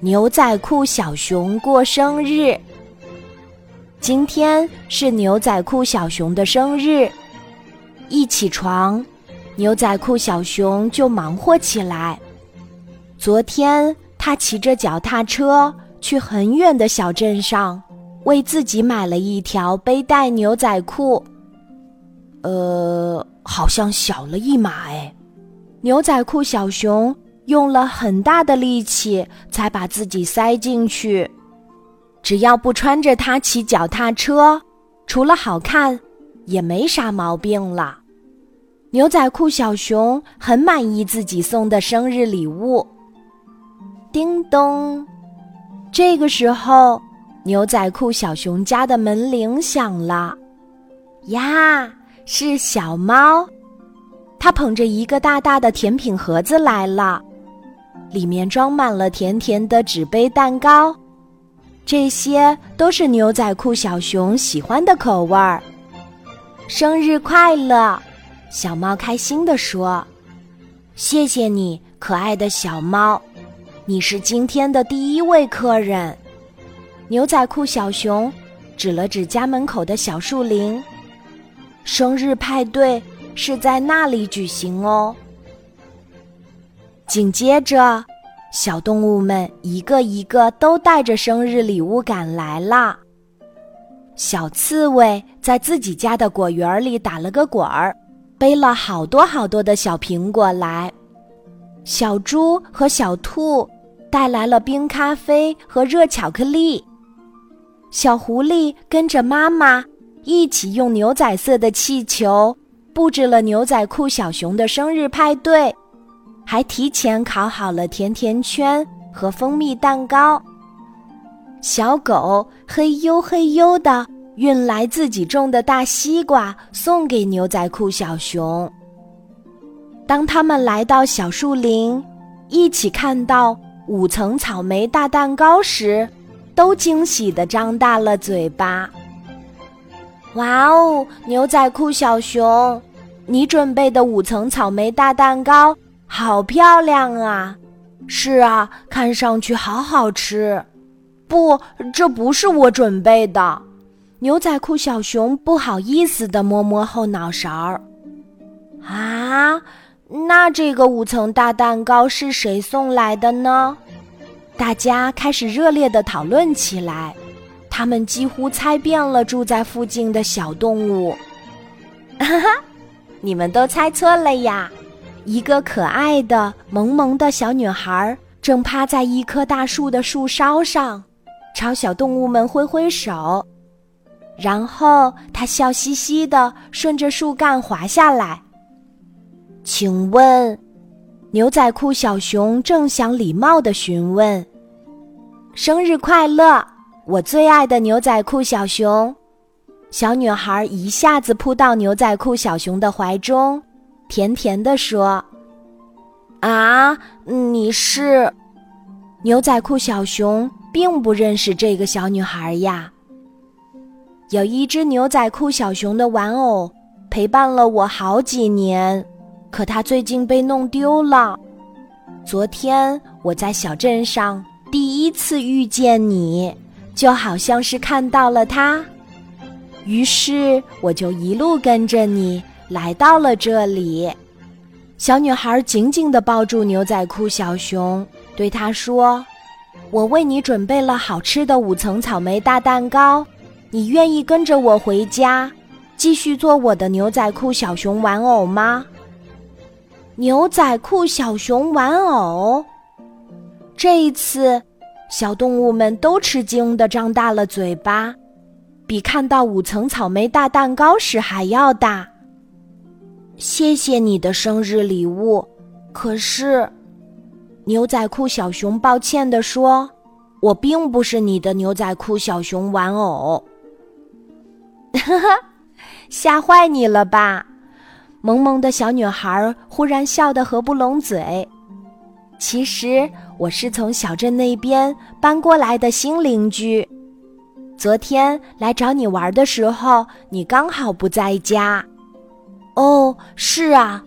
牛仔裤小熊过生日。今天是牛仔裤小熊的生日。一起床，牛仔裤小熊就忙活起来。昨天，他骑着脚踏车去很远的小镇上，为自己买了一条背带牛仔裤。呃，好像小了一码哎。牛仔裤小熊用了很大的力气才把自己塞进去。只要不穿着它骑脚踏车，除了好看，也没啥毛病了。牛仔裤小熊很满意自己送的生日礼物。叮咚，这个时候，牛仔裤小熊家的门铃响了。呀，是小猫，它捧着一个大大的甜品盒子来了，里面装满了甜甜的纸杯蛋糕，这些都是牛仔裤小熊喜欢的口味儿。生日快乐！小猫开心地说：“谢谢你，可爱的小猫，你是今天的第一位客人。”牛仔裤小熊指了指家门口的小树林，生日派对是在那里举行哦。紧接着，小动物们一个一个都带着生日礼物赶来了。小刺猬在自己家的果园里打了个滚儿。背了好多好多的小苹果来，小猪和小兔带来了冰咖啡和热巧克力，小狐狸跟着妈妈一起用牛仔色的气球布置了牛仔裤小熊的生日派对，还提前烤好了甜甜圈和蜂蜜蛋糕。小狗嘿呦嘿呦的。运来自己种的大西瓜，送给牛仔裤小熊。当他们来到小树林，一起看到五层草莓大蛋糕时，都惊喜的张大了嘴巴。哇哦，牛仔裤小熊，你准备的五层草莓大蛋糕好漂亮啊！是啊，看上去好好吃。不，这不是我准备的。牛仔裤小熊不好意思的摸摸后脑勺儿，啊，那这个五层大蛋糕是谁送来的呢？大家开始热烈的讨论起来，他们几乎猜遍了住在附近的小动物。哈哈，你们都猜错了呀！一个可爱的萌萌的小女孩正趴在一棵大树的树梢上，朝小动物们挥挥手。然后她笑嘻嘻的顺着树干滑下来。请问，牛仔裤小熊正想礼貌的询问：“生日快乐，我最爱的牛仔裤小熊。”小女孩一下子扑到牛仔裤小熊的怀中，甜甜的说：“啊，你是？”牛仔裤小熊并不认识这个小女孩呀。有一只牛仔裤小熊的玩偶陪伴了我好几年，可它最近被弄丢了。昨天我在小镇上第一次遇见你，就好像是看到了它，于是我就一路跟着你来到了这里。小女孩紧紧地抱住牛仔裤小熊，对他说：“我为你准备了好吃的五层草莓大蛋糕。”你愿意跟着我回家，继续做我的牛仔裤小熊玩偶吗？牛仔裤小熊玩偶，这一次，小动物们都吃惊的张大了嘴巴，比看到五层草莓大蛋糕时还要大。谢谢你的生日礼物，可是，牛仔裤小熊抱歉地说：“我并不是你的牛仔裤小熊玩偶。”哈哈，吓坏你了吧？萌萌的小女孩忽然笑得合不拢嘴。其实我是从小镇那边搬过来的新邻居。昨天来找你玩的时候，你刚好不在家。哦，是啊。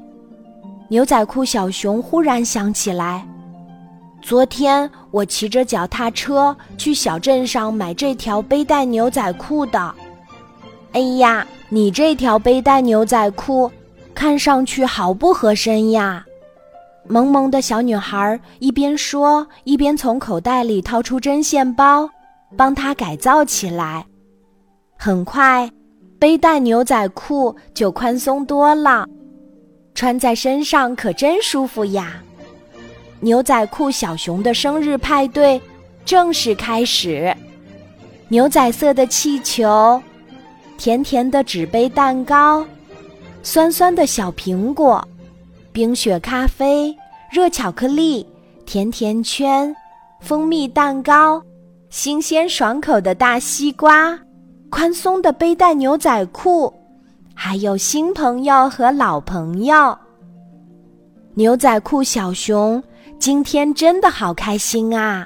牛仔裤小熊忽然想起来，昨天我骑着脚踏车去小镇上买这条背带牛仔裤的。哎呀，你这条背带牛仔裤看上去好不合身呀！萌萌的小女孩一边说，一边从口袋里掏出针线包，帮她改造起来。很快，背带牛仔裤就宽松多了，穿在身上可真舒服呀！牛仔裤小熊的生日派对正式开始，牛仔色的气球，甜甜的纸杯蛋糕，酸酸的小苹果。冰雪咖啡、热巧克力、甜甜圈、蜂蜜蛋糕、新鲜爽口的大西瓜、宽松的背带牛仔裤，还有新朋友和老朋友。牛仔裤小熊今天真的好开心啊！